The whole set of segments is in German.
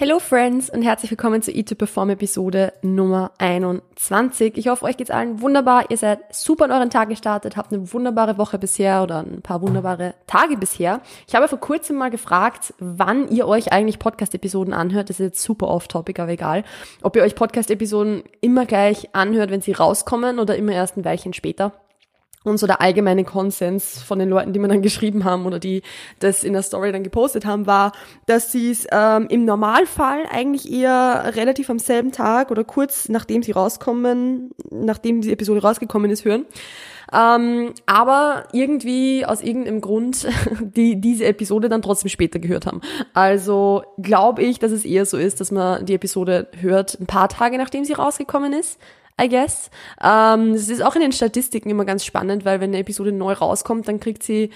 Hello Friends und herzlich willkommen zur Eat to Perform Episode Nummer 21. Ich hoffe, euch geht's allen wunderbar. Ihr seid super in euren Tag gestartet, habt eine wunderbare Woche bisher oder ein paar wunderbare Tage bisher. Ich habe vor kurzem mal gefragt, wann ihr euch eigentlich Podcast-Episoden anhört. Das ist jetzt super off-topic, aber egal. Ob ihr euch Podcast-Episoden immer gleich anhört, wenn sie rauskommen oder immer erst ein Weilchen später und so der allgemeine Konsens von den Leuten, die mir dann geschrieben haben oder die das in der Story dann gepostet haben, war, dass sie es ähm, im Normalfall eigentlich eher relativ am selben Tag oder kurz nachdem sie rauskommen, nachdem die Episode rausgekommen ist, hören. Ähm, aber irgendwie aus irgendeinem Grund die diese Episode dann trotzdem später gehört haben. Also glaube ich, dass es eher so ist, dass man die Episode hört ein paar Tage nachdem sie rausgekommen ist. I guess. Ähm, das ist auch in den Statistiken immer ganz spannend, weil wenn eine Episode neu rauskommt, dann kriegt sie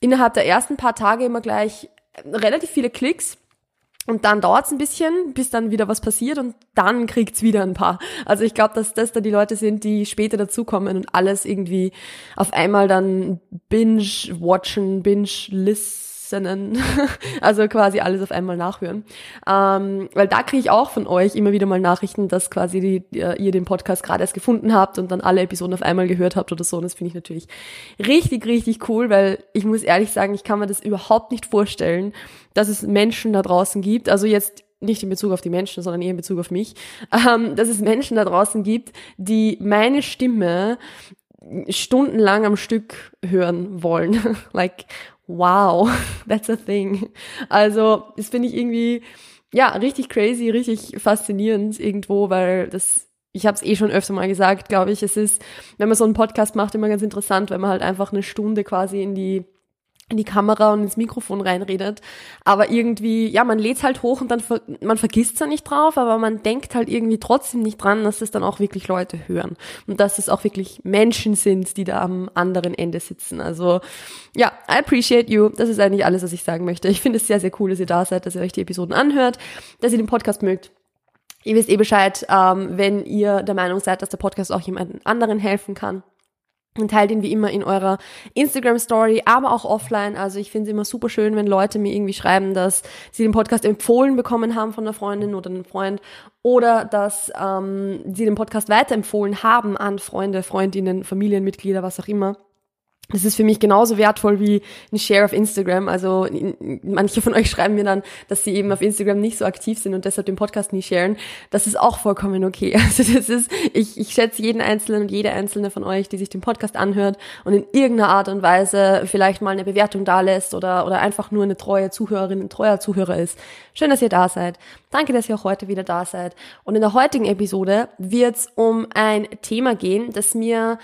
innerhalb der ersten paar Tage immer gleich relativ viele Klicks. Und dann dauert es ein bisschen, bis dann wieder was passiert und dann kriegt's wieder ein paar. Also ich glaube, dass das da die Leute sind, die später dazukommen und alles irgendwie auf einmal dann binge-watchen, binge-listen Listenen, also quasi alles auf einmal nachhören. Ähm, weil da kriege ich auch von euch immer wieder mal Nachrichten, dass quasi die, ihr den Podcast gerade erst gefunden habt und dann alle Episoden auf einmal gehört habt oder so. Und das finde ich natürlich richtig, richtig cool, weil ich muss ehrlich sagen, ich kann mir das überhaupt nicht vorstellen, dass es Menschen da draußen gibt. Also jetzt nicht in Bezug auf die Menschen, sondern eher in Bezug auf mich, ähm, dass es Menschen da draußen gibt, die meine Stimme stundenlang am Stück hören wollen. like, wow, that's a thing. Also, das finde ich irgendwie, ja, richtig crazy, richtig faszinierend irgendwo, weil das, ich habe es eh schon öfter mal gesagt, glaube ich, es ist, wenn man so einen Podcast macht, immer ganz interessant, wenn man halt einfach eine Stunde quasi in die in die Kamera und ins Mikrofon reinredet. Aber irgendwie, ja, man lädt halt hoch und dann, ver man vergisst ja nicht drauf, aber man denkt halt irgendwie trotzdem nicht dran, dass es dann auch wirklich Leute hören. Und dass es auch wirklich Menschen sind, die da am anderen Ende sitzen. Also, ja, I appreciate you. Das ist eigentlich alles, was ich sagen möchte. Ich finde es sehr, sehr cool, dass ihr da seid, dass ihr euch die Episoden anhört, dass ihr den Podcast mögt. Ihr wisst eh Bescheid, ähm, wenn ihr der Meinung seid, dass der Podcast auch jemandem anderen helfen kann und teilt ihn wie immer in eurer Instagram Story, aber auch offline. Also ich finde es immer super schön, wenn Leute mir irgendwie schreiben, dass sie den Podcast empfohlen bekommen haben von einer Freundin oder einem Freund oder dass ähm, sie den Podcast weiterempfohlen haben an Freunde, Freundinnen, Familienmitglieder, was auch immer. Das ist für mich genauso wertvoll wie ein Share auf Instagram. Also manche von euch schreiben mir dann, dass sie eben auf Instagram nicht so aktiv sind und deshalb den Podcast nie sharen. Das ist auch vollkommen okay. Also das ist, ich, ich schätze jeden Einzelnen und jede Einzelne von euch, die sich den Podcast anhört und in irgendeiner Art und Weise vielleicht mal eine Bewertung da lässt oder, oder einfach nur eine treue Zuhörerin, ein treuer Zuhörer ist. Schön, dass ihr da seid. Danke, dass ihr auch heute wieder da seid. Und in der heutigen Episode wird es um ein Thema gehen, das mir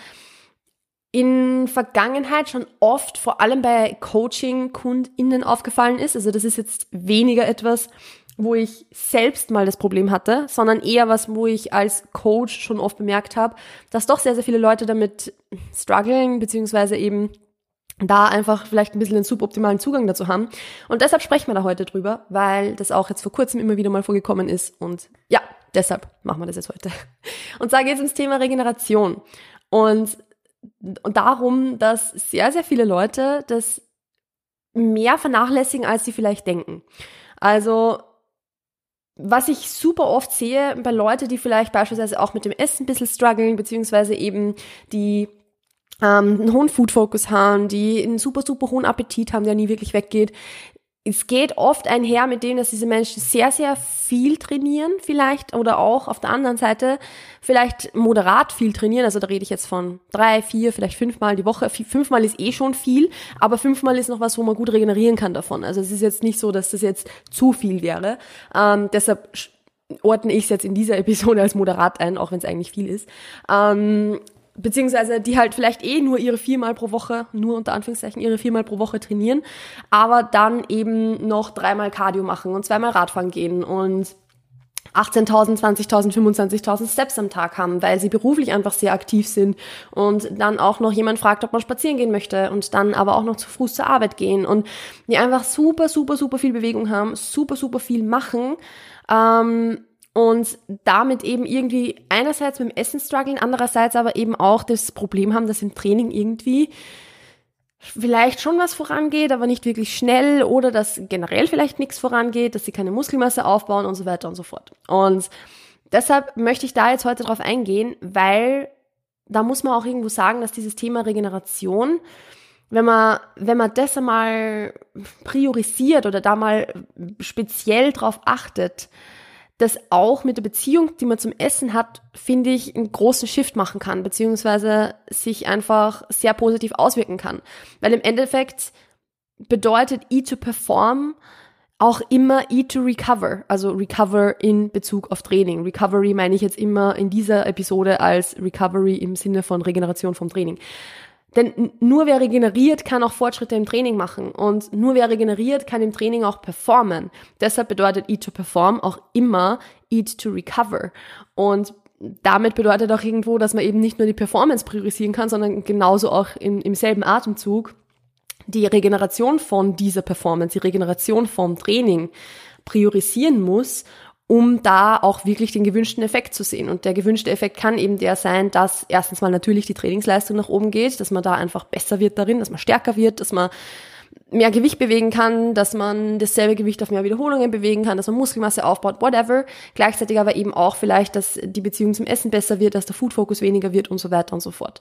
in Vergangenheit schon oft, vor allem bei Coaching-KundInnen aufgefallen ist. Also das ist jetzt weniger etwas, wo ich selbst mal das Problem hatte, sondern eher was, wo ich als Coach schon oft bemerkt habe, dass doch sehr, sehr viele Leute damit strugglen, beziehungsweise eben da einfach vielleicht ein bisschen den suboptimalen Zugang dazu haben. Und deshalb sprechen wir da heute drüber, weil das auch jetzt vor kurzem immer wieder mal vorgekommen ist. Und ja, deshalb machen wir das jetzt heute. Und zwar geht es ums Thema Regeneration. Und und darum, dass sehr, sehr viele Leute das mehr vernachlässigen, als sie vielleicht denken. Also, was ich super oft sehe bei Leuten, die vielleicht beispielsweise auch mit dem Essen ein bisschen strugglen, beziehungsweise eben die ähm, einen hohen Food-Focus haben, die einen super, super hohen Appetit haben, der nie wirklich weggeht, es geht oft einher mit dem, dass diese Menschen sehr, sehr viel trainieren vielleicht oder auch auf der anderen Seite vielleicht moderat viel trainieren. Also da rede ich jetzt von drei, vier, vielleicht fünfmal die Woche. Fünfmal ist eh schon viel, aber fünfmal ist noch was, wo man gut regenerieren kann davon. Also es ist jetzt nicht so, dass das jetzt zu viel wäre. Ähm, deshalb ordne ich es jetzt in dieser Episode als moderat ein, auch wenn es eigentlich viel ist. Ähm, beziehungsweise die halt vielleicht eh nur ihre viermal pro Woche, nur unter Anführungszeichen ihre viermal pro Woche trainieren, aber dann eben noch dreimal Cardio machen und zweimal Radfahren gehen und 18.000, 20.000, 25.000 Steps am Tag haben, weil sie beruflich einfach sehr aktiv sind und dann auch noch jemand fragt, ob man spazieren gehen möchte und dann aber auch noch zu Fuß zur Arbeit gehen und die einfach super, super, super viel Bewegung haben, super, super viel machen ähm, und damit eben irgendwie einerseits mit dem Essen strugglen, andererseits aber eben auch das Problem haben, dass im Training irgendwie vielleicht schon was vorangeht, aber nicht wirklich schnell oder dass generell vielleicht nichts vorangeht, dass sie keine Muskelmasse aufbauen und so weiter und so fort. Und deshalb möchte ich da jetzt heute drauf eingehen, weil da muss man auch irgendwo sagen, dass dieses Thema Regeneration, wenn man, wenn man das einmal priorisiert oder da mal speziell drauf achtet, das auch mit der Beziehung, die man zum Essen hat, finde ich, einen großen Shift machen kann, beziehungsweise sich einfach sehr positiv auswirken kann. Weil im Endeffekt bedeutet Eat to Perform auch immer Eat to Recover, also Recover in Bezug auf Training. Recovery meine ich jetzt immer in dieser Episode als Recovery im Sinne von Regeneration vom Training. Denn nur wer regeneriert, kann auch Fortschritte im Training machen. Und nur wer regeneriert, kann im Training auch performen. Deshalb bedeutet Eat to Perform auch immer Eat to Recover. Und damit bedeutet auch irgendwo, dass man eben nicht nur die Performance priorisieren kann, sondern genauso auch im, im selben Atemzug die Regeneration von dieser Performance, die Regeneration vom Training priorisieren muss um da auch wirklich den gewünschten Effekt zu sehen. Und der gewünschte Effekt kann eben der sein, dass erstens mal natürlich die Trainingsleistung nach oben geht, dass man da einfach besser wird darin, dass man stärker wird, dass man mehr Gewicht bewegen kann, dass man dasselbe Gewicht auf mehr Wiederholungen bewegen kann, dass man Muskelmasse aufbaut, whatever. Gleichzeitig aber eben auch vielleicht, dass die Beziehung zum Essen besser wird, dass der Food-Fokus weniger wird und so weiter und so fort.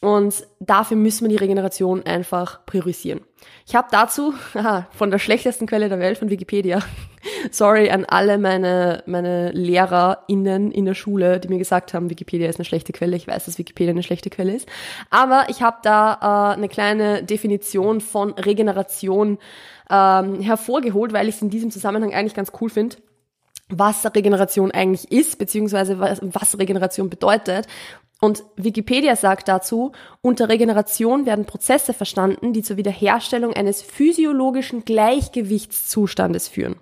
Und dafür müssen wir die Regeneration einfach priorisieren. Ich habe dazu aha, von der schlechtesten Quelle der Welt, von Wikipedia, sorry an alle meine, meine LehrerInnen in der Schule, die mir gesagt haben, Wikipedia ist eine schlechte Quelle. Ich weiß, dass Wikipedia eine schlechte Quelle ist. Aber ich habe da äh, eine kleine Definition von Regeneration ähm, hervorgeholt, weil ich es in diesem Zusammenhang eigentlich ganz cool finde was Regeneration eigentlich ist, beziehungsweise was, was Regeneration bedeutet. Und Wikipedia sagt dazu, unter Regeneration werden Prozesse verstanden, die zur Wiederherstellung eines physiologischen Gleichgewichtszustandes führen.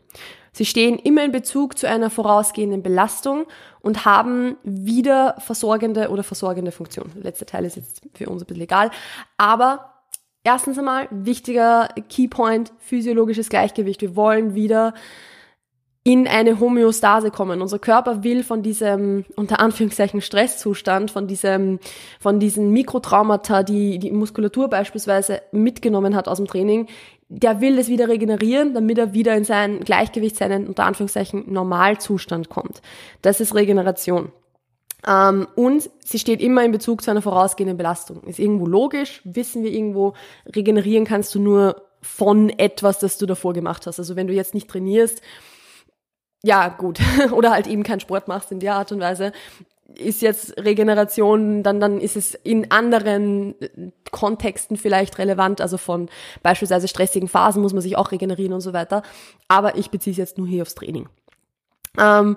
Sie stehen immer in Bezug zu einer vorausgehenden Belastung und haben wieder versorgende oder versorgende Funktion. Der letzte Teil ist jetzt für uns ein bisschen egal. Aber erstens einmal, wichtiger Keypoint, physiologisches Gleichgewicht. Wir wollen wieder in eine Homöostase kommen. Unser Körper will von diesem, unter Anführungszeichen, Stresszustand, von diesem, von diesen Mikrotraumata, die die Muskulatur beispielsweise mitgenommen hat aus dem Training, der will das wieder regenerieren, damit er wieder in sein Gleichgewicht, seinen, unter Anführungszeichen, Normalzustand kommt. Das ist Regeneration. Ähm, und sie steht immer in Bezug zu einer vorausgehenden Belastung. Ist irgendwo logisch, wissen wir irgendwo, regenerieren kannst du nur von etwas, das du davor gemacht hast. Also wenn du jetzt nicht trainierst, ja, gut. Oder halt eben keinen Sport machst in der Art und Weise, ist jetzt Regeneration, dann, dann ist es in anderen äh, Kontexten vielleicht relevant, also von beispielsweise stressigen Phasen muss man sich auch regenerieren und so weiter. Aber ich beziehe es jetzt nur hier aufs Training. Ähm,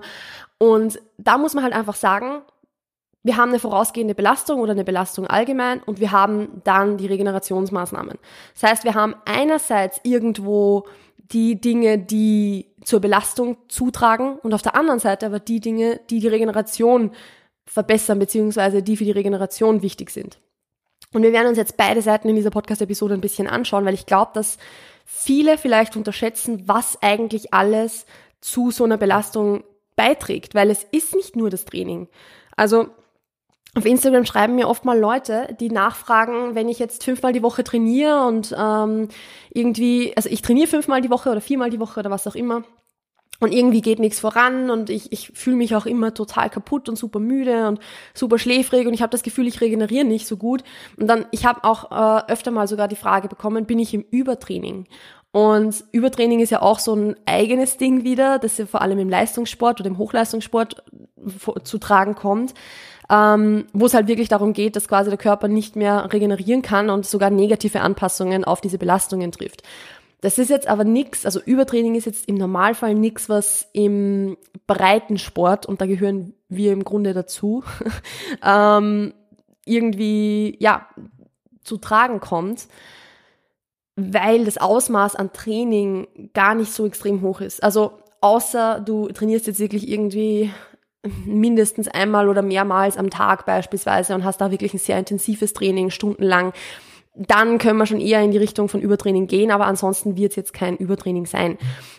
und da muss man halt einfach sagen, wir haben eine vorausgehende Belastung oder eine Belastung allgemein und wir haben dann die Regenerationsmaßnahmen. Das heißt, wir haben einerseits irgendwo die Dinge, die zur Belastung zutragen und auf der anderen Seite aber die Dinge, die die Regeneration verbessern, beziehungsweise die für die Regeneration wichtig sind. Und wir werden uns jetzt beide Seiten in dieser Podcast-Episode ein bisschen anschauen, weil ich glaube, dass viele vielleicht unterschätzen, was eigentlich alles zu so einer Belastung beiträgt, weil es ist nicht nur das Training. Also auf Instagram schreiben mir oft mal Leute, die nachfragen, wenn ich jetzt fünfmal die Woche trainiere und ähm, irgendwie, also ich trainiere fünfmal die Woche oder viermal die Woche oder was auch immer. Und irgendwie geht nichts voran und ich, ich fühle mich auch immer total kaputt und super müde und super schläfrig und ich habe das Gefühl, ich regeneriere nicht so gut. Und dann, ich habe auch äh, öfter mal sogar die Frage bekommen, bin ich im Übertraining? Und Übertraining ist ja auch so ein eigenes Ding wieder, das ja vor allem im Leistungssport oder im Hochleistungssport zu tragen kommt ähm, wo es halt wirklich darum geht, dass quasi der Körper nicht mehr regenerieren kann und sogar negative Anpassungen auf diese Belastungen trifft. Das ist jetzt aber nichts, also Übertraining ist jetzt im Normalfall nichts, was im breiten Sport, und da gehören wir im Grunde dazu, ähm, irgendwie, ja, zu tragen kommt, weil das Ausmaß an Training gar nicht so extrem hoch ist. Also außer du trainierst jetzt wirklich irgendwie mindestens einmal oder mehrmals am Tag beispielsweise und hast da wirklich ein sehr intensives Training, stundenlang, dann können wir schon eher in die Richtung von Übertraining gehen, aber ansonsten wird es jetzt kein Übertraining sein.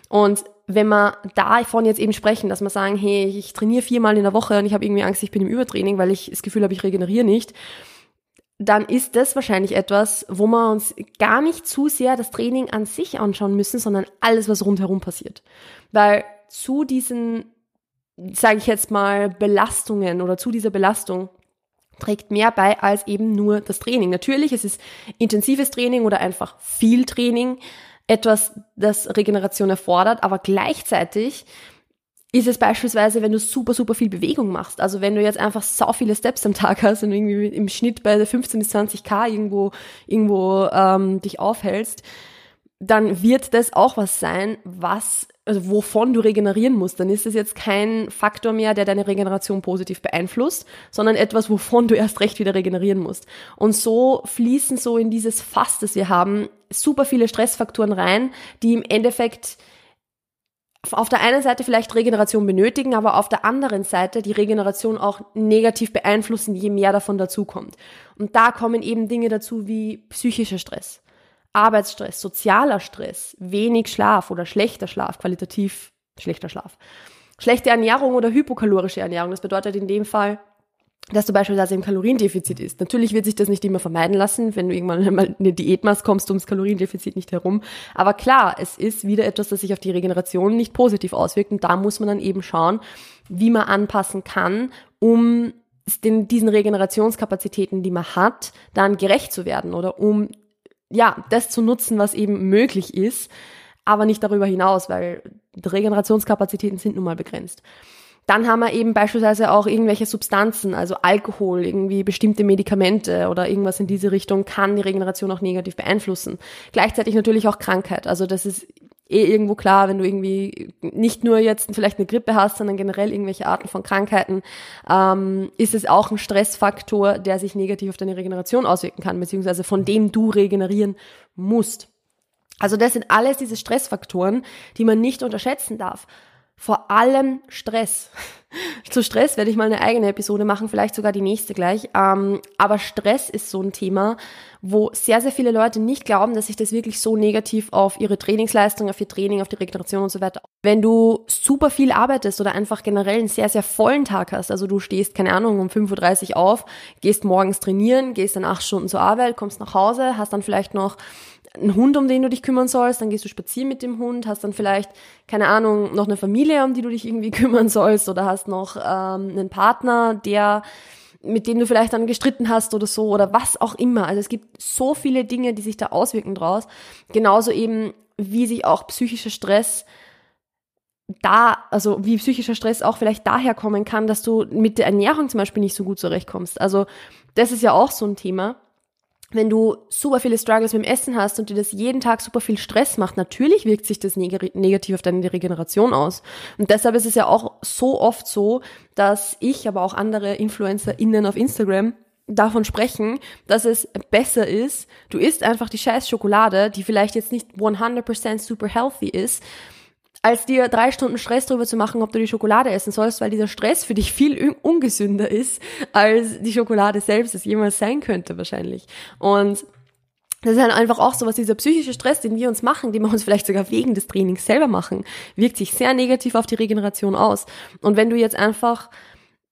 Und wenn wir davon jetzt eben sprechen, dass wir sagen, hey, ich trainiere viermal in der Woche und ich habe irgendwie Angst, ich bin im Übertraining, weil ich das Gefühl habe, ich regeneriere nicht, dann ist das wahrscheinlich etwas, wo wir uns gar nicht zu sehr das Training an sich anschauen müssen, sondern alles, was rundherum passiert. Weil zu diesen, sage ich jetzt mal, Belastungen oder zu dieser Belastung trägt mehr bei als eben nur das Training. Natürlich, es ist intensives Training oder einfach viel Training, etwas, das Regeneration erfordert, aber gleichzeitig ist es beispielsweise, wenn du super, super viel Bewegung machst. Also wenn du jetzt einfach so viele Steps am Tag hast und irgendwie im Schnitt bei 15 bis 20 K irgendwo, irgendwo ähm, dich aufhältst, dann wird das auch was sein, was, also wovon du regenerieren musst. Dann ist es jetzt kein Faktor mehr, der deine Regeneration positiv beeinflusst, sondern etwas, wovon du erst recht wieder regenerieren musst. Und so fließen so in dieses Fass, das wir haben, super viele Stressfaktoren rein, die im Endeffekt auf der einen Seite vielleicht Regeneration benötigen, aber auf der anderen Seite die Regeneration auch negativ beeinflussen, je mehr davon dazukommt. Und da kommen eben Dinge dazu wie psychischer Stress, Arbeitsstress, sozialer Stress, wenig Schlaf oder schlechter Schlaf, qualitativ schlechter Schlaf. Schlechte Ernährung oder hypokalorische Ernährung, das bedeutet in dem Fall dass du beispielsweise im Kaloriendefizit ist. Natürlich wird sich das nicht immer vermeiden lassen. Wenn du irgendwann mal eine Diät machst, kommst du ums Kaloriendefizit nicht herum. Aber klar, es ist wieder etwas, das sich auf die Regeneration nicht positiv auswirkt. Und da muss man dann eben schauen, wie man anpassen kann, um den, diesen Regenerationskapazitäten, die man hat, dann gerecht zu werden oder um ja, das zu nutzen, was eben möglich ist, aber nicht darüber hinaus, weil Regenerationskapazitäten sind nun mal begrenzt. Dann haben wir eben beispielsweise auch irgendwelche Substanzen, also Alkohol, irgendwie bestimmte Medikamente oder irgendwas in diese Richtung kann die Regeneration auch negativ beeinflussen. Gleichzeitig natürlich auch Krankheit. Also das ist eh irgendwo klar, wenn du irgendwie nicht nur jetzt vielleicht eine Grippe hast, sondern generell irgendwelche Arten von Krankheiten, ähm, ist es auch ein Stressfaktor, der sich negativ auf deine Regeneration auswirken kann, beziehungsweise von dem du regenerieren musst. Also das sind alles diese Stressfaktoren, die man nicht unterschätzen darf vor allem Stress. Zu Stress werde ich mal eine eigene Episode machen, vielleicht sogar die nächste gleich. Ähm, aber Stress ist so ein Thema, wo sehr, sehr viele Leute nicht glauben, dass sich das wirklich so negativ auf ihre Trainingsleistung, auf ihr Training, auf die Regeneration und so weiter. Wenn du super viel arbeitest oder einfach generell einen sehr, sehr vollen Tag hast, also du stehst, keine Ahnung, um 5.30 Uhr auf, gehst morgens trainieren, gehst dann acht Stunden zur Arbeit, kommst nach Hause, hast dann vielleicht noch einen Hund, um den du dich kümmern sollst, dann gehst du spazieren mit dem Hund, hast dann vielleicht, keine Ahnung, noch eine Familie, um die du dich irgendwie kümmern sollst oder hast noch ähm, einen Partner, der mit dem du vielleicht dann gestritten hast oder so oder was auch immer. Also es gibt so viele Dinge, die sich da auswirken draus. Genauso eben, wie sich auch psychischer Stress da, also wie psychischer Stress auch vielleicht daher kommen kann, dass du mit der Ernährung zum Beispiel nicht so gut zurechtkommst. Also das ist ja auch so ein Thema wenn du super viele Struggles mit dem Essen hast und dir das jeden Tag super viel Stress macht, natürlich wirkt sich das neg negativ auf deine Regeneration aus. Und deshalb ist es ja auch so oft so, dass ich, aber auch andere InfluencerInnen auf Instagram davon sprechen, dass es besser ist, du isst einfach die scheiß Schokolade, die vielleicht jetzt nicht 100% super healthy ist, als dir drei Stunden Stress darüber zu machen, ob du die Schokolade essen sollst, weil dieser Stress für dich viel ungesünder ist, als die Schokolade selbst es jemals sein könnte wahrscheinlich. Und das ist halt einfach auch so, was dieser psychische Stress, den wir uns machen, den wir uns vielleicht sogar wegen des Trainings selber machen, wirkt sich sehr negativ auf die Regeneration aus. Und wenn du jetzt einfach,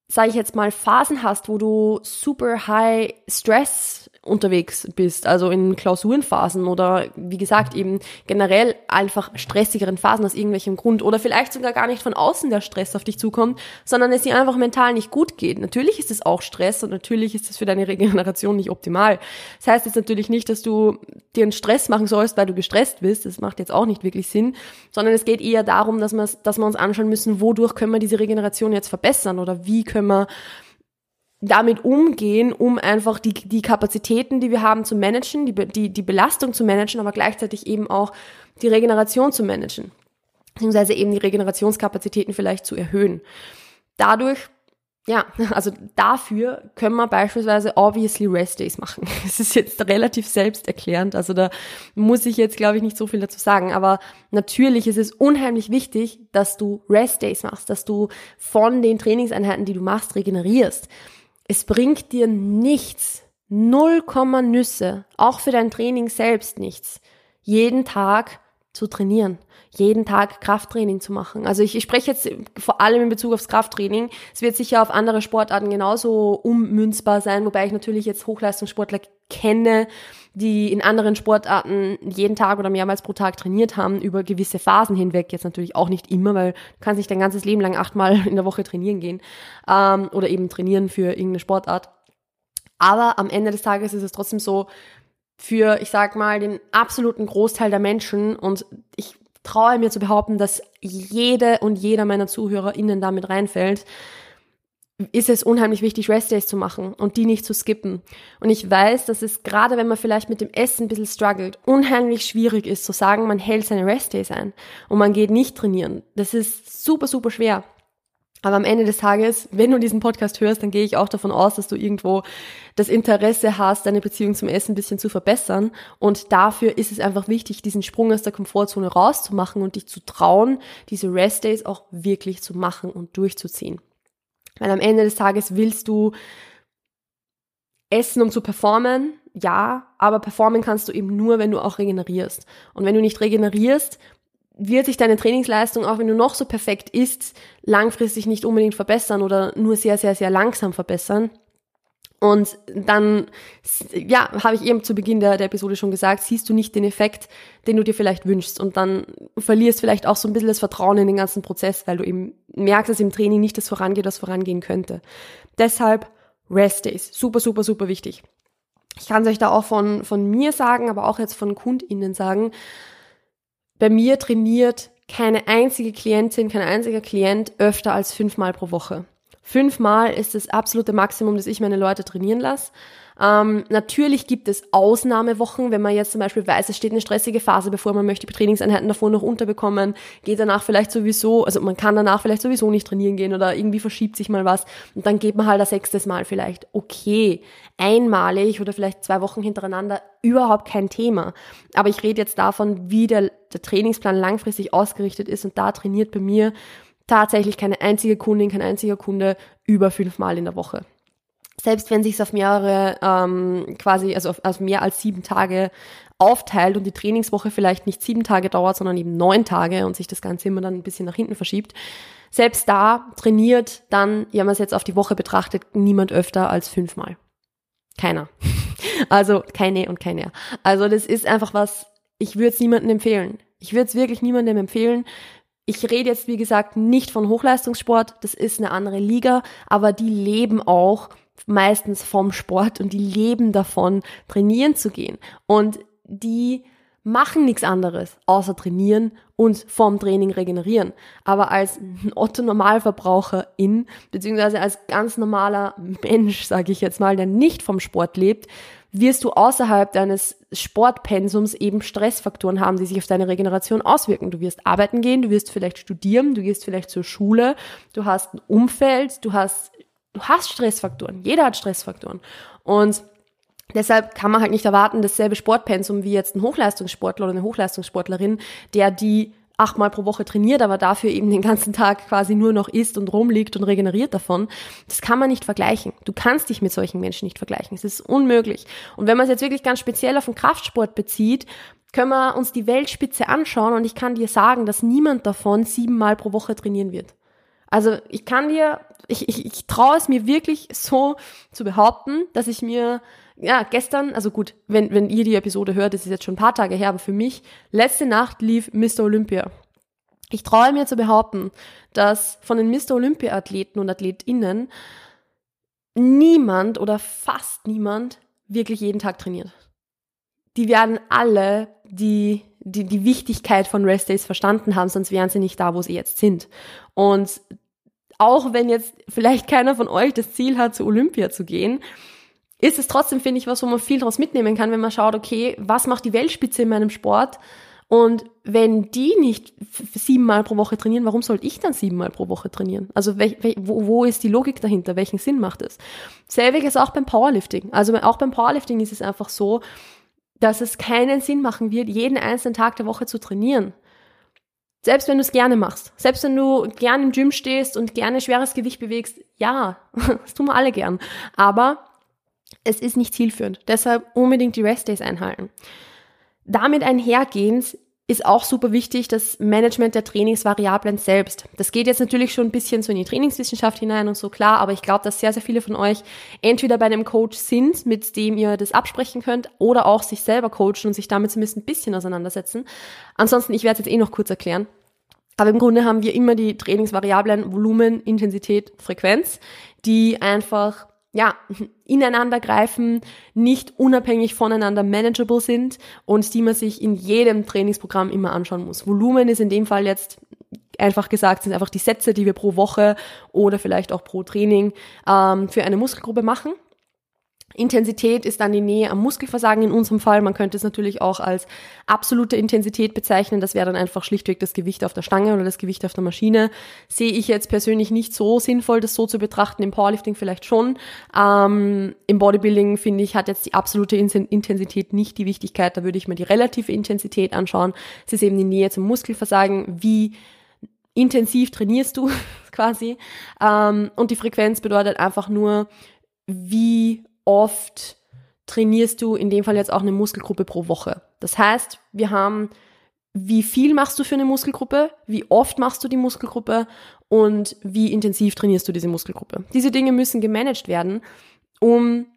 sage ich jetzt mal, Phasen hast, wo du super high Stress unterwegs bist, also in Klausurenphasen oder wie gesagt eben generell einfach stressigeren Phasen aus irgendwelchem Grund oder vielleicht sogar gar nicht von außen der Stress auf dich zukommt, sondern es dir einfach mental nicht gut geht. Natürlich ist es auch Stress und natürlich ist es für deine Regeneration nicht optimal. Das heißt jetzt natürlich nicht, dass du dir einen Stress machen sollst, weil du gestresst bist. Das macht jetzt auch nicht wirklich Sinn, sondern es geht eher darum, dass dass wir uns anschauen müssen, wodurch können wir diese Regeneration jetzt verbessern oder wie können wir damit umgehen, um einfach die, die Kapazitäten, die wir haben, zu managen, die, die, die Belastung zu managen, aber gleichzeitig eben auch die Regeneration zu managen, beziehungsweise eben die Regenerationskapazitäten vielleicht zu erhöhen. Dadurch, ja, also dafür können wir beispielsweise obviously Rest Days machen. Es ist jetzt relativ selbsterklärend, also da muss ich jetzt, glaube ich, nicht so viel dazu sagen, aber natürlich ist es unheimlich wichtig, dass du Rest Days machst, dass du von den Trainingseinheiten, die du machst, regenerierst es bringt dir nichts, null Komma Nüsse, auch für dein Training selbst nichts, jeden Tag zu trainieren, jeden Tag Krafttraining zu machen. Also ich, ich spreche jetzt vor allem in Bezug aufs Krafttraining. Es wird sicher auf andere Sportarten genauso ummünzbar sein, wobei ich natürlich jetzt Hochleistungssportler kenne, die in anderen Sportarten jeden Tag oder mehrmals pro Tag trainiert haben, über gewisse Phasen hinweg. Jetzt natürlich auch nicht immer, weil du kannst nicht dein ganzes Leben lang achtmal in der Woche trainieren gehen ähm, oder eben trainieren für irgendeine Sportart. Aber am Ende des Tages ist es trotzdem so, für, ich sag mal, den absoluten Großteil der Menschen und ich traue mir zu behaupten, dass jede und jeder meiner ZuhörerInnen damit reinfällt, ist es unheimlich wichtig, Restdays zu machen und die nicht zu skippen. Und ich weiß, dass es gerade, wenn man vielleicht mit dem Essen ein bisschen struggelt, unheimlich schwierig ist zu sagen, man hält seine Restdays ein und man geht nicht trainieren. Das ist super, super schwer. Aber am Ende des Tages, wenn du diesen Podcast hörst, dann gehe ich auch davon aus, dass du irgendwo das Interesse hast, deine Beziehung zum Essen ein bisschen zu verbessern. Und dafür ist es einfach wichtig, diesen Sprung aus der Komfortzone rauszumachen und dich zu trauen, diese Restdays auch wirklich zu machen und durchzuziehen. Weil am Ende des Tages willst du essen, um zu performen, ja, aber performen kannst du eben nur, wenn du auch regenerierst. Und wenn du nicht regenerierst, wird sich deine Trainingsleistung, auch wenn du noch so perfekt isst, langfristig nicht unbedingt verbessern oder nur sehr, sehr, sehr langsam verbessern. Und dann, ja, habe ich eben zu Beginn der, der Episode schon gesagt, siehst du nicht den Effekt, den du dir vielleicht wünschst. Und dann verlierst vielleicht auch so ein bisschen das Vertrauen in den ganzen Prozess, weil du eben merkst, dass im Training nicht das vorangeht, was vorangehen könnte. Deshalb Rest Days. Super, super, super wichtig. Ich kann es euch da auch von, von mir sagen, aber auch jetzt von KundInnen sagen, bei mir trainiert keine einzige Klientin, kein einziger Klient öfter als fünfmal pro Woche. Fünfmal ist das absolute Maximum, das ich meine Leute trainieren lasse. Ähm, natürlich gibt es Ausnahmewochen, wenn man jetzt zum Beispiel weiß, es steht eine stressige Phase, bevor man möchte die Trainingseinheiten davor noch unterbekommen, geht danach vielleicht sowieso, also man kann danach vielleicht sowieso nicht trainieren gehen oder irgendwie verschiebt sich mal was und dann geht man halt das sechstes Mal vielleicht. Okay, einmalig oder vielleicht zwei Wochen hintereinander, überhaupt kein Thema. Aber ich rede jetzt davon, wie der, der Trainingsplan langfristig ausgerichtet ist und da trainiert bei mir tatsächlich keine einzige Kundin, kein einziger Kunde über fünfmal in der Woche selbst wenn sich es auf mehrere, ähm, quasi, also auf, auf mehr als sieben Tage aufteilt und die Trainingswoche vielleicht nicht sieben Tage dauert, sondern eben neun Tage und sich das Ganze immer dann ein bisschen nach hinten verschiebt, selbst da trainiert dann, ja, man es jetzt auf die Woche betrachtet, niemand öfter als fünfmal. Keiner. Also keine und keine. Also das ist einfach was, ich würde es niemandem empfehlen. Ich würde es wirklich niemandem empfehlen. Ich rede jetzt, wie gesagt, nicht von Hochleistungssport, das ist eine andere Liga, aber die leben auch meistens vom Sport und die leben davon, trainieren zu gehen. Und die machen nichts anderes außer trainieren und vom Training regenerieren. Aber als Otto Normalverbraucherin, beziehungsweise als ganz normaler Mensch, sage ich jetzt mal, der nicht vom Sport lebt, wirst du außerhalb deines Sportpensums eben Stressfaktoren haben, die sich auf deine Regeneration auswirken. Du wirst arbeiten gehen, du wirst vielleicht studieren, du gehst vielleicht zur Schule, du hast ein Umfeld, du hast du hast Stressfaktoren. Jeder hat Stressfaktoren. Und deshalb kann man halt nicht erwarten, dasselbe Sportpensum wie jetzt ein Hochleistungssportler oder eine Hochleistungssportlerin, der die achtmal pro Woche trainiert, aber dafür eben den ganzen Tag quasi nur noch isst und rumliegt und regeneriert davon. Das kann man nicht vergleichen. Du kannst dich mit solchen Menschen nicht vergleichen. Es ist unmöglich. Und wenn man es jetzt wirklich ganz speziell auf den Kraftsport bezieht, können wir uns die Weltspitze anschauen und ich kann dir sagen, dass niemand davon siebenmal pro Woche trainieren wird. Also ich kann dir, ich, ich, ich traue es mir wirklich so zu behaupten, dass ich mir, ja, gestern, also gut, wenn, wenn ihr die Episode hört, das ist jetzt schon ein paar Tage her, aber für mich, letzte Nacht lief Mr. Olympia. Ich traue mir zu behaupten, dass von den Mr. Olympia-Athleten und AthletInnen niemand oder fast niemand wirklich jeden Tag trainiert. Die werden alle die die, die Wichtigkeit von Rest Days verstanden haben, sonst wären sie nicht da, wo sie jetzt sind. Und auch wenn jetzt vielleicht keiner von euch das Ziel hat, zu Olympia zu gehen, ist es trotzdem, finde ich, was, wo man viel daraus mitnehmen kann, wenn man schaut, okay, was macht die Weltspitze in meinem Sport? Und wenn die nicht siebenmal pro Woche trainieren, warum sollte ich dann siebenmal pro Woche trainieren? Also wo, wo ist die Logik dahinter? Welchen Sinn macht es? Selbiges auch beim Powerlifting. Also auch beim Powerlifting ist es einfach so, dass es keinen Sinn machen wird, jeden einzelnen Tag der Woche zu trainieren. Selbst wenn du es gerne machst, selbst wenn du gern im Gym stehst und gerne schweres Gewicht bewegst, ja, das tun wir alle gern. Aber es ist nicht zielführend. Deshalb unbedingt die Rest Days einhalten. Damit einhergehend ist auch super wichtig, das Management der Trainingsvariablen selbst. Das geht jetzt natürlich schon ein bisschen so in die Trainingswissenschaft hinein und so klar, aber ich glaube, dass sehr, sehr viele von euch entweder bei einem Coach sind, mit dem ihr das absprechen könnt, oder auch sich selber coachen und sich damit zumindest ein bisschen auseinandersetzen. Ansonsten, ich werde es jetzt eh noch kurz erklären. Aber im Grunde haben wir immer die Trainingsvariablen Volumen, Intensität, Frequenz, die einfach ja, ineinander greifen, nicht unabhängig voneinander manageable sind und die man sich in jedem Trainingsprogramm immer anschauen muss. Volumen ist in dem Fall jetzt einfach gesagt, sind einfach die Sätze, die wir pro Woche oder vielleicht auch pro Training ähm, für eine Muskelgruppe machen. Intensität ist dann die Nähe am Muskelversagen in unserem Fall. Man könnte es natürlich auch als absolute Intensität bezeichnen. Das wäre dann einfach schlichtweg das Gewicht auf der Stange oder das Gewicht auf der Maschine. Sehe ich jetzt persönlich nicht so sinnvoll, das so zu betrachten. Im Powerlifting vielleicht schon. Ähm, Im Bodybuilding finde ich, hat jetzt die absolute Intensität nicht die Wichtigkeit. Da würde ich mir die relative Intensität anschauen. Es ist eben die Nähe zum Muskelversagen. Wie intensiv trainierst du quasi? Ähm, und die Frequenz bedeutet einfach nur, wie oft trainierst du in dem Fall jetzt auch eine Muskelgruppe pro Woche. Das heißt, wir haben, wie viel machst du für eine Muskelgruppe, wie oft machst du die Muskelgruppe und wie intensiv trainierst du diese Muskelgruppe. Diese Dinge müssen gemanagt werden, um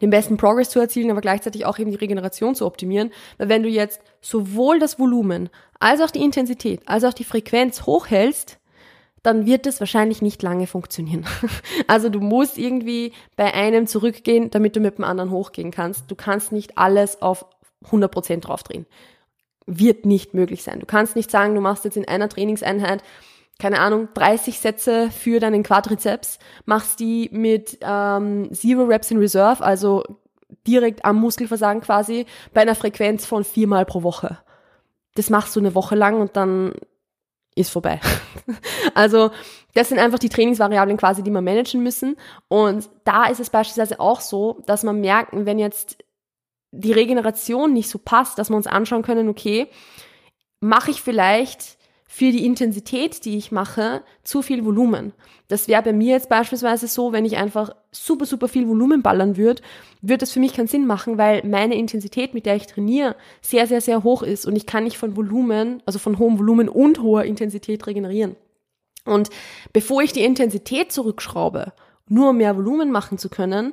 den besten Progress zu erzielen, aber gleichzeitig auch eben die Regeneration zu optimieren. Weil wenn du jetzt sowohl das Volumen als auch die Intensität als auch die Frequenz hochhältst, dann wird es wahrscheinlich nicht lange funktionieren. Also du musst irgendwie bei einem zurückgehen, damit du mit dem anderen hochgehen kannst. Du kannst nicht alles auf 100% draufdrehen. Wird nicht möglich sein. Du kannst nicht sagen, du machst jetzt in einer Trainingseinheit keine Ahnung, 30 Sätze für deinen Quadrizeps, machst die mit ähm, Zero Reps in Reserve, also direkt am Muskelversagen quasi, bei einer Frequenz von viermal pro Woche. Das machst du eine Woche lang und dann ist vorbei. also das sind einfach die Trainingsvariablen quasi, die wir managen müssen. Und da ist es beispielsweise auch so, dass man merken, wenn jetzt die Regeneration nicht so passt, dass wir uns anschauen können, okay, mache ich vielleicht für die Intensität, die ich mache, zu viel Volumen. Das wäre bei mir jetzt beispielsweise so, wenn ich einfach super, super viel Volumen ballern würde, würde das für mich keinen Sinn machen, weil meine Intensität, mit der ich trainiere, sehr, sehr, sehr hoch ist und ich kann nicht von Volumen, also von hohem Volumen und hoher Intensität regenerieren. Und bevor ich die Intensität zurückschraube, nur um mehr Volumen machen zu können,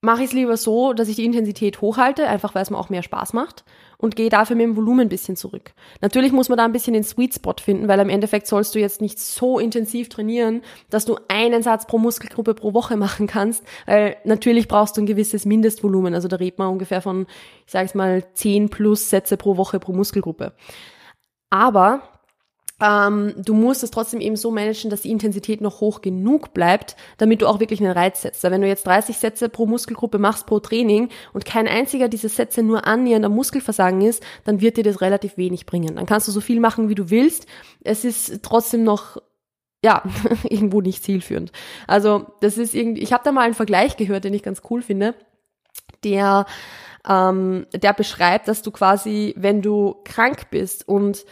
mache ich es lieber so, dass ich die Intensität hochhalte, einfach weil es mir auch mehr Spaß macht und gehe dafür mit dem Volumen ein bisschen zurück. Natürlich muss man da ein bisschen den Sweet Spot finden, weil am Endeffekt sollst du jetzt nicht so intensiv trainieren, dass du einen Satz pro Muskelgruppe pro Woche machen kannst, weil natürlich brauchst du ein gewisses Mindestvolumen. Also da redet man ungefähr von, ich sage es mal, 10 plus Sätze pro Woche pro Muskelgruppe. Aber ähm, du musst es trotzdem eben so managen, dass die Intensität noch hoch genug bleibt, damit du auch wirklich einen Reiz setzt. Wenn du jetzt 30 Sätze pro Muskelgruppe machst pro Training und kein einziger dieser Sätze nur annähernd am Muskelversagen ist, dann wird dir das relativ wenig bringen. Dann kannst du so viel machen, wie du willst. Es ist trotzdem noch ja, irgendwo nicht zielführend. Also, das ist irgendwie, ich habe da mal einen Vergleich gehört, den ich ganz cool finde, der ähm, der beschreibt, dass du quasi, wenn du krank bist und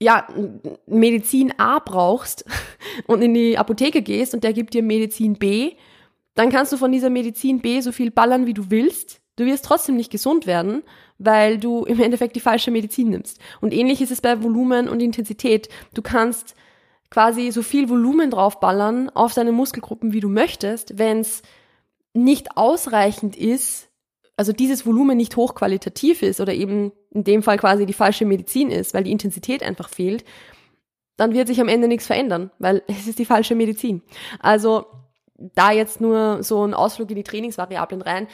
ja, Medizin A brauchst und in die Apotheke gehst und der gibt dir Medizin B, dann kannst du von dieser Medizin B so viel ballern, wie du willst. Du wirst trotzdem nicht gesund werden, weil du im Endeffekt die falsche Medizin nimmst. Und ähnlich ist es bei Volumen und Intensität. Du kannst quasi so viel Volumen draufballern auf deine Muskelgruppen, wie du möchtest. Wenn es nicht ausreichend ist, also dieses Volumen nicht hochqualitativ ist oder eben in dem Fall quasi die falsche Medizin ist, weil die Intensität einfach fehlt, dann wird sich am Ende nichts verändern, weil es ist die falsche Medizin. Also da jetzt nur so ein Ausflug in die Trainingsvariablen rein.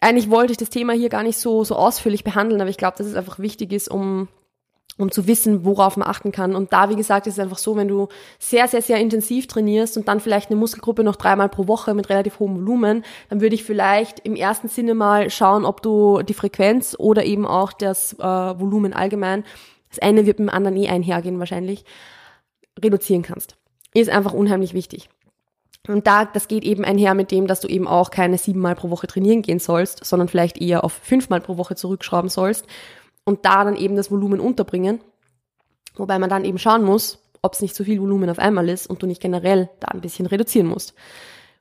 Eigentlich wollte ich das Thema hier gar nicht so, so ausführlich behandeln, aber ich glaube, dass es einfach wichtig ist, um um zu wissen, worauf man achten kann. Und da, wie gesagt, ist es einfach so, wenn du sehr, sehr, sehr intensiv trainierst und dann vielleicht eine Muskelgruppe noch dreimal pro Woche mit relativ hohem Volumen, dann würde ich vielleicht im ersten Sinne mal schauen, ob du die Frequenz oder eben auch das äh, Volumen allgemein, das eine wird mit dem anderen eh einhergehen wahrscheinlich, reduzieren kannst. Ist einfach unheimlich wichtig. Und da, das geht eben einher mit dem, dass du eben auch keine siebenmal pro Woche trainieren gehen sollst, sondern vielleicht eher auf fünfmal pro Woche zurückschrauben sollst und da dann eben das Volumen unterbringen. Wobei man dann eben schauen muss, ob es nicht zu viel Volumen auf einmal ist und du nicht generell da ein bisschen reduzieren musst.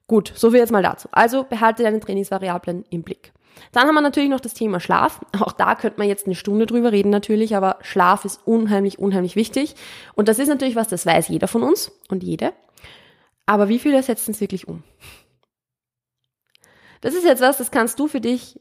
Gut, so viel jetzt mal dazu. Also behalte deine Trainingsvariablen im Blick. Dann haben wir natürlich noch das Thema Schlaf. Auch da könnte man jetzt eine Stunde drüber reden natürlich, aber Schlaf ist unheimlich, unheimlich wichtig. Und das ist natürlich was, das weiß jeder von uns und jede. Aber wie viele setzen es wirklich um? Das ist jetzt was, das kannst du für dich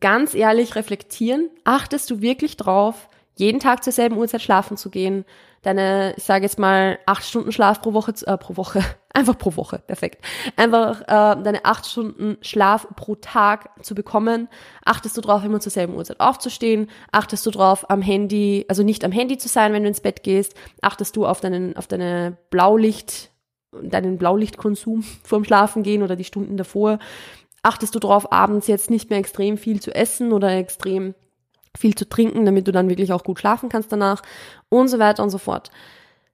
ganz ehrlich reflektieren. Achtest du wirklich drauf, jeden Tag zur selben Uhrzeit schlafen zu gehen? Deine, ich sage jetzt mal, acht Stunden Schlaf pro Woche, äh, pro Woche, einfach pro Woche, perfekt. Einfach äh, deine acht Stunden Schlaf pro Tag zu bekommen. Achtest du drauf, immer zur selben Uhrzeit aufzustehen? Achtest du drauf, am Handy, also nicht am Handy zu sein, wenn du ins Bett gehst? Achtest du auf deinen, auf deine Blaulicht, deinen Blaulichtkonsum vorm Schlafen gehen oder die Stunden davor? Achtest du darauf, abends jetzt nicht mehr extrem viel zu essen oder extrem viel zu trinken, damit du dann wirklich auch gut schlafen kannst danach und so weiter und so fort.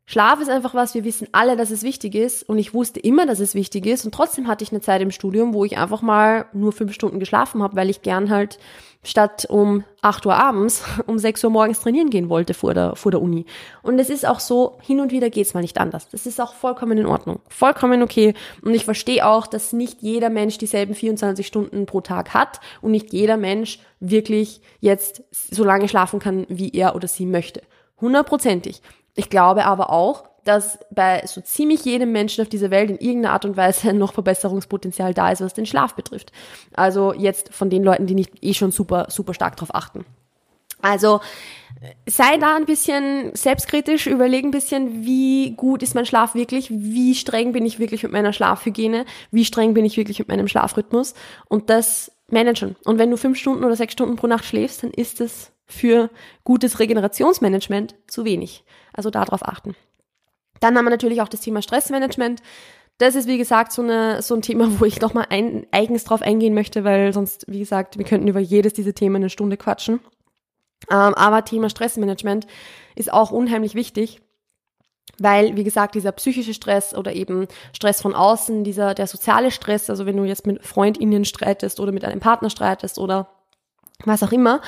Schlaf ist einfach was, wir wissen alle, dass es wichtig ist und ich wusste immer, dass es wichtig ist und trotzdem hatte ich eine Zeit im Studium, wo ich einfach mal nur fünf Stunden geschlafen habe, weil ich gern halt statt um acht Uhr abends um sechs Uhr morgens trainieren gehen wollte vor der, vor der Uni. Und es ist auch so, hin und wieder geht's mal nicht anders. Das ist auch vollkommen in Ordnung. Vollkommen okay. Und ich verstehe auch, dass nicht jeder Mensch dieselben 24 Stunden pro Tag hat und nicht jeder Mensch wirklich jetzt so lange schlafen kann, wie er oder sie möchte. Hundertprozentig. Ich glaube aber auch, dass bei so ziemlich jedem Menschen auf dieser Welt in irgendeiner Art und Weise noch Verbesserungspotenzial da ist, was den Schlaf betrifft. Also jetzt von den Leuten, die nicht eh schon super, super stark drauf achten. Also sei da ein bisschen selbstkritisch, überlege ein bisschen, wie gut ist mein Schlaf wirklich, wie streng bin ich wirklich mit meiner Schlafhygiene, wie streng bin ich wirklich mit meinem Schlafrhythmus und das managen. Und wenn du fünf Stunden oder sechs Stunden pro Nacht schläfst, dann ist es für gutes Regenerationsmanagement zu wenig. Also darauf achten. Dann haben wir natürlich auch das Thema Stressmanagement. Das ist, wie gesagt, so, eine, so ein Thema, wo ich nochmal ein, eigens drauf eingehen möchte, weil sonst, wie gesagt, wir könnten über jedes dieser Themen eine Stunde quatschen. Ähm, aber Thema Stressmanagement ist auch unheimlich wichtig, weil, wie gesagt, dieser psychische Stress oder eben Stress von außen, dieser, der soziale Stress, also wenn du jetzt mit FreundInnen streitest oder mit einem Partner streitest oder was auch immer,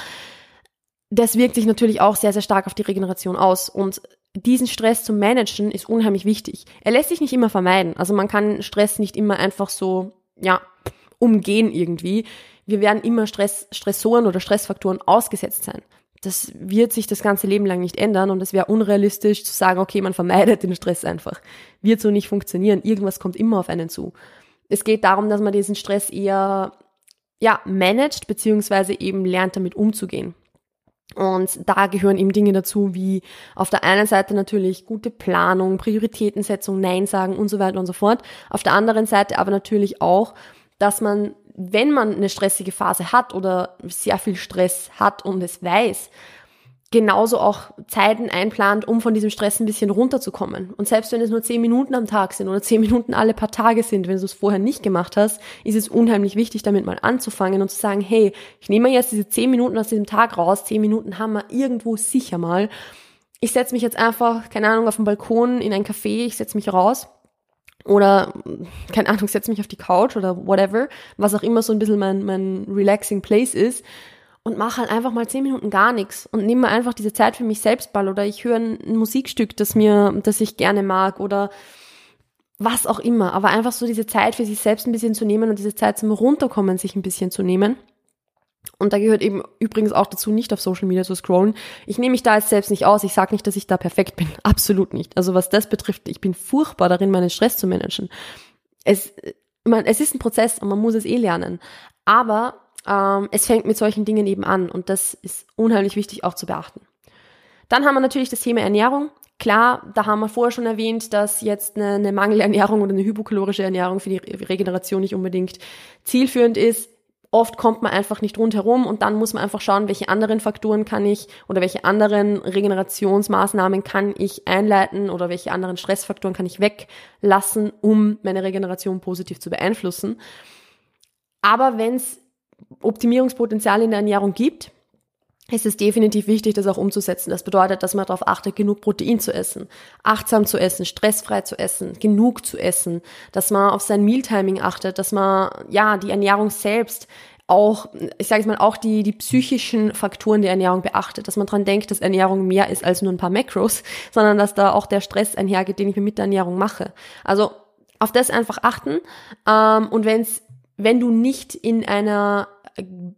das wirkt sich natürlich auch sehr, sehr stark auf die Regeneration aus. Und diesen Stress zu managen ist unheimlich wichtig. Er lässt sich nicht immer vermeiden. Also man kann Stress nicht immer einfach so, ja, umgehen irgendwie. Wir werden immer Stress, Stressoren oder Stressfaktoren ausgesetzt sein. Das wird sich das ganze Leben lang nicht ändern und es wäre unrealistisch zu sagen, okay, man vermeidet den Stress einfach. Wird so nicht funktionieren. Irgendwas kommt immer auf einen zu. Es geht darum, dass man diesen Stress eher, ja, managt, beziehungsweise eben lernt, damit umzugehen. Und da gehören eben Dinge dazu, wie auf der einen Seite natürlich gute Planung, Prioritätensetzung, Nein sagen und so weiter und so fort. Auf der anderen Seite aber natürlich auch, dass man, wenn man eine stressige Phase hat oder sehr viel Stress hat und es weiß, genauso auch Zeiten einplant, um von diesem Stress ein bisschen runterzukommen. Und selbst wenn es nur zehn Minuten am Tag sind oder zehn Minuten alle paar Tage sind, wenn du es vorher nicht gemacht hast, ist es unheimlich wichtig, damit mal anzufangen und zu sagen, hey, ich nehme jetzt diese zehn Minuten aus diesem Tag raus, zehn Minuten haben wir irgendwo sicher mal. Ich setze mich jetzt einfach, keine Ahnung, auf den Balkon in ein Café, ich setze mich raus oder keine Ahnung, setze mich auf die Couch oder whatever, was auch immer so ein bisschen mein, mein relaxing place ist und mache halt einfach mal zehn Minuten gar nichts und nehme einfach diese Zeit für mich selbst ball oder ich höre ein, ein Musikstück, das mir, das ich gerne mag oder was auch immer. Aber einfach so diese Zeit für sich selbst ein bisschen zu nehmen und diese Zeit zum Runterkommen sich ein bisschen zu nehmen. Und da gehört eben übrigens auch dazu, nicht auf Social Media zu scrollen. Ich nehme mich da jetzt selbst nicht aus. Ich sage nicht, dass ich da perfekt bin. Absolut nicht. Also was das betrifft, ich bin furchtbar darin, meinen Stress zu managen. Es, man, es ist ein Prozess und man muss es eh lernen. Aber ähm, es fängt mit solchen Dingen eben an und das ist unheimlich wichtig auch zu beachten. Dann haben wir natürlich das Thema Ernährung. Klar, da haben wir vorher schon erwähnt, dass jetzt eine, eine Mangelernährung oder eine hypokalorische Ernährung für die Regeneration nicht unbedingt zielführend ist. Oft kommt man einfach nicht rundherum und dann muss man einfach schauen, welche anderen Faktoren kann ich oder welche anderen Regenerationsmaßnahmen kann ich einleiten oder welche anderen Stressfaktoren kann ich weglassen, um meine Regeneration positiv zu beeinflussen. Aber wenn es Optimierungspotenzial in der Ernährung gibt, ist es definitiv wichtig, das auch umzusetzen. Das bedeutet, dass man darauf achtet, genug Protein zu essen, achtsam zu essen, stressfrei zu essen, genug zu essen, dass man auf sein Mealtiming achtet, dass man ja die Ernährung selbst auch, ich sage es mal, auch die, die psychischen Faktoren der Ernährung beachtet, dass man dran denkt, dass Ernährung mehr ist als nur ein paar Macros, sondern dass da auch der Stress einhergeht, den ich mir mit der Ernährung mache. Also auf das einfach achten. Ähm, und wenn es wenn du nicht in einer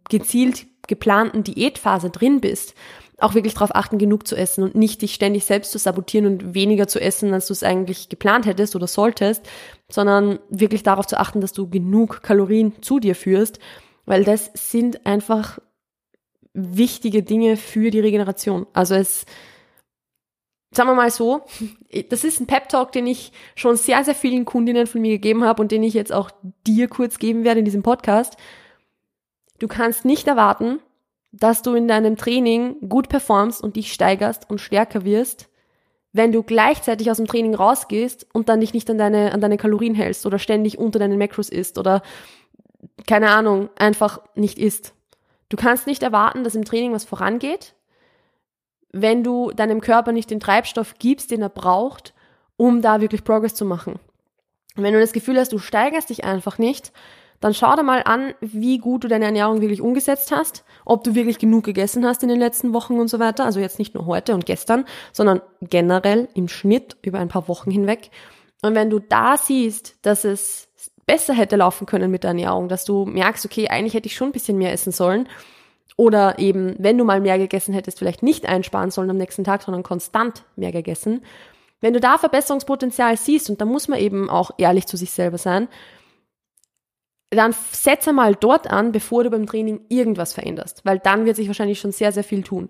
gezielt geplanten Diätphase drin bist, auch wirklich darauf achten, genug zu essen und nicht dich ständig selbst zu sabotieren und weniger zu essen, als du es eigentlich geplant hättest oder solltest, sondern wirklich darauf zu achten, dass du genug Kalorien zu dir führst, weil das sind einfach wichtige Dinge für die Regeneration. Also es, sagen wir mal so, das ist ein Pep-Talk, den ich schon sehr, sehr vielen Kundinnen von mir gegeben habe und den ich jetzt auch dir kurz geben werde in diesem Podcast. Du kannst nicht erwarten, dass du in deinem Training gut performst und dich steigerst und stärker wirst, wenn du gleichzeitig aus dem Training rausgehst und dann dich nicht an deine, an deine Kalorien hältst oder ständig unter deinen Makros isst oder keine Ahnung, einfach nicht isst. Du kannst nicht erwarten, dass im Training was vorangeht, wenn du deinem Körper nicht den Treibstoff gibst, den er braucht, um da wirklich Progress zu machen. Wenn du das Gefühl hast, du steigerst dich einfach nicht, dann schau dir mal an, wie gut du deine Ernährung wirklich umgesetzt hast, ob du wirklich genug gegessen hast in den letzten Wochen und so weiter. Also jetzt nicht nur heute und gestern, sondern generell im Schnitt über ein paar Wochen hinweg. Und wenn du da siehst, dass es besser hätte laufen können mit der Ernährung, dass du merkst, okay, eigentlich hätte ich schon ein bisschen mehr essen sollen. Oder eben, wenn du mal mehr gegessen hättest, vielleicht nicht einsparen sollen am nächsten Tag, sondern konstant mehr gegessen. Wenn du da Verbesserungspotenzial siehst, und da muss man eben auch ehrlich zu sich selber sein, dann setze mal dort an, bevor du beim Training irgendwas veränderst, weil dann wird sich wahrscheinlich schon sehr, sehr viel tun.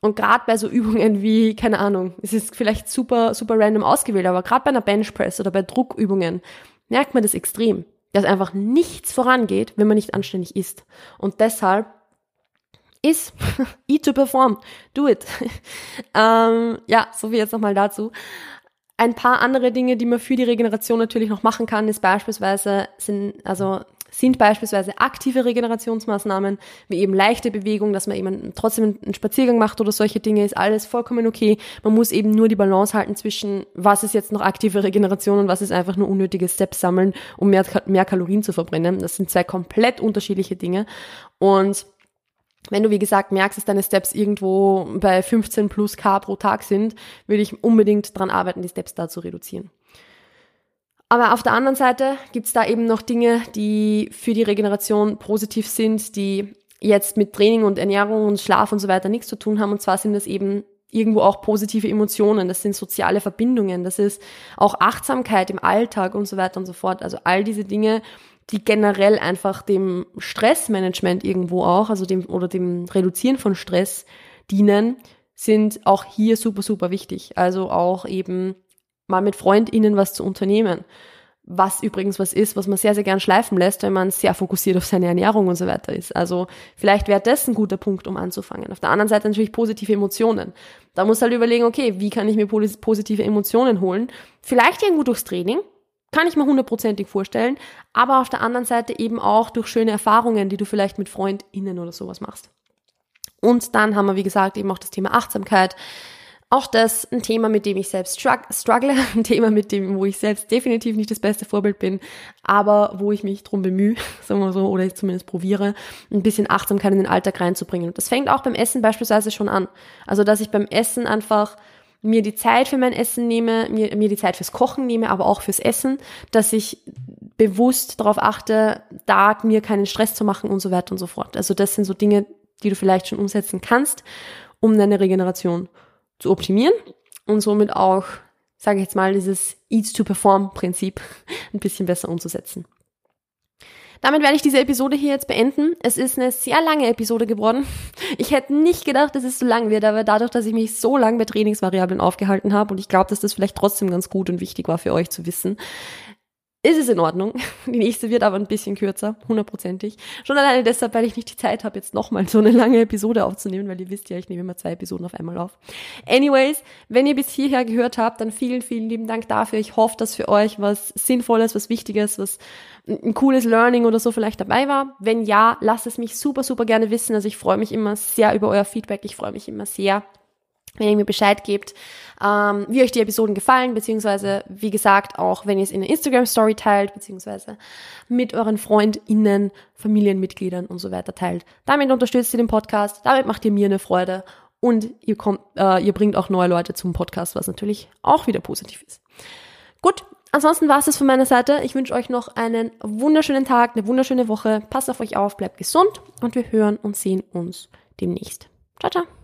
Und gerade bei so Übungen wie, keine Ahnung, es ist vielleicht super, super random ausgewählt, aber gerade bei einer Benchpress oder bei Druckübungen, merkt man das extrem, dass einfach nichts vorangeht, wenn man nicht anständig isst. Und deshalb ist eat to perform, do it. ähm, ja, so wie jetzt nochmal dazu. Ein paar andere Dinge, die man für die Regeneration natürlich noch machen kann, ist beispielsweise, sind, also sind beispielsweise aktive Regenerationsmaßnahmen, wie eben leichte Bewegung, dass man eben trotzdem einen Spaziergang macht oder solche Dinge, ist alles vollkommen okay. Man muss eben nur die Balance halten zwischen, was ist jetzt noch aktive Regeneration und was ist einfach nur unnötige Steps sammeln, um mehr, mehr Kalorien zu verbrennen. Das sind zwei komplett unterschiedliche Dinge. Und wenn du, wie gesagt, merkst, dass deine Steps irgendwo bei 15 plus K pro Tag sind, würde ich unbedingt dran arbeiten, die Steps da zu reduzieren. Aber auf der anderen Seite gibt's da eben noch Dinge, die für die Regeneration positiv sind, die jetzt mit Training und Ernährung und Schlaf und so weiter nichts zu tun haben. Und zwar sind das eben irgendwo auch positive Emotionen, das sind soziale Verbindungen, das ist auch Achtsamkeit im Alltag und so weiter und so fort. Also all diese Dinge, die generell einfach dem Stressmanagement irgendwo auch, also dem oder dem Reduzieren von Stress dienen, sind auch hier super, super wichtig. Also auch eben mal mit FreundInnen was zu unternehmen. Was übrigens was ist, was man sehr, sehr gern schleifen lässt, wenn man sehr fokussiert auf seine Ernährung und so weiter ist. Also vielleicht wäre das ein guter Punkt, um anzufangen. Auf der anderen Seite natürlich positive Emotionen. Da muss halt überlegen, okay, wie kann ich mir positive Emotionen holen? Vielleicht irgendwo durchs Training, kann ich mir hundertprozentig vorstellen, aber auf der anderen Seite eben auch durch schöne Erfahrungen, die du vielleicht mit FreundInnen oder sowas machst. Und dann haben wir, wie gesagt, eben auch das Thema Achtsamkeit, auch das ein Thema, mit dem ich selbst struggle, ein Thema, mit dem, wo ich selbst definitiv nicht das beste Vorbild bin, aber wo ich mich drum bemühe, sagen wir so, oder ich zumindest probiere, ein bisschen Achtsamkeit in den Alltag reinzubringen. Und das fängt auch beim Essen beispielsweise schon an. Also, dass ich beim Essen einfach mir die Zeit für mein Essen nehme, mir, mir die Zeit fürs Kochen nehme, aber auch fürs Essen, dass ich bewusst darauf achte, da mir keinen Stress zu machen und so weiter und so fort. Also das sind so Dinge, die du vielleicht schon umsetzen kannst, um deine Regeneration zu optimieren und somit auch, sage ich jetzt mal, dieses Eats to Perform Prinzip ein bisschen besser umzusetzen. Damit werde ich diese Episode hier jetzt beenden. Es ist eine sehr lange Episode geworden. Ich hätte nicht gedacht, dass es so lang wird, aber dadurch, dass ich mich so lange bei Trainingsvariablen aufgehalten habe und ich glaube, dass das vielleicht trotzdem ganz gut und wichtig war für euch zu wissen, ist es in Ordnung. Die nächste wird aber ein bisschen kürzer, hundertprozentig. Schon alleine deshalb, weil ich nicht die Zeit habe, jetzt nochmal so eine lange Episode aufzunehmen, weil ihr wisst ja, ich nehme immer zwei Episoden auf einmal auf. Anyways, wenn ihr bis hierher gehört habt, dann vielen, vielen lieben Dank dafür. Ich hoffe, dass für euch was Sinnvolles, was Wichtiges, was ein cooles Learning oder so vielleicht dabei war. Wenn ja, lasst es mich super, super gerne wissen. Also ich freue mich immer sehr über euer Feedback. Ich freue mich immer sehr, wenn ihr mir Bescheid gebt, ähm, wie euch die Episoden gefallen, beziehungsweise, wie gesagt, auch wenn ihr es in der Instagram-Story teilt, beziehungsweise mit euren FreundInnen, Familienmitgliedern und so weiter teilt. Damit unterstützt ihr den Podcast, damit macht ihr mir eine Freude und ihr, kommt, äh, ihr bringt auch neue Leute zum Podcast, was natürlich auch wieder positiv ist. Gut, ansonsten war es das von meiner Seite. Ich wünsche euch noch einen wunderschönen Tag, eine wunderschöne Woche. Passt auf euch auf, bleibt gesund und wir hören und sehen uns demnächst. Ciao, ciao.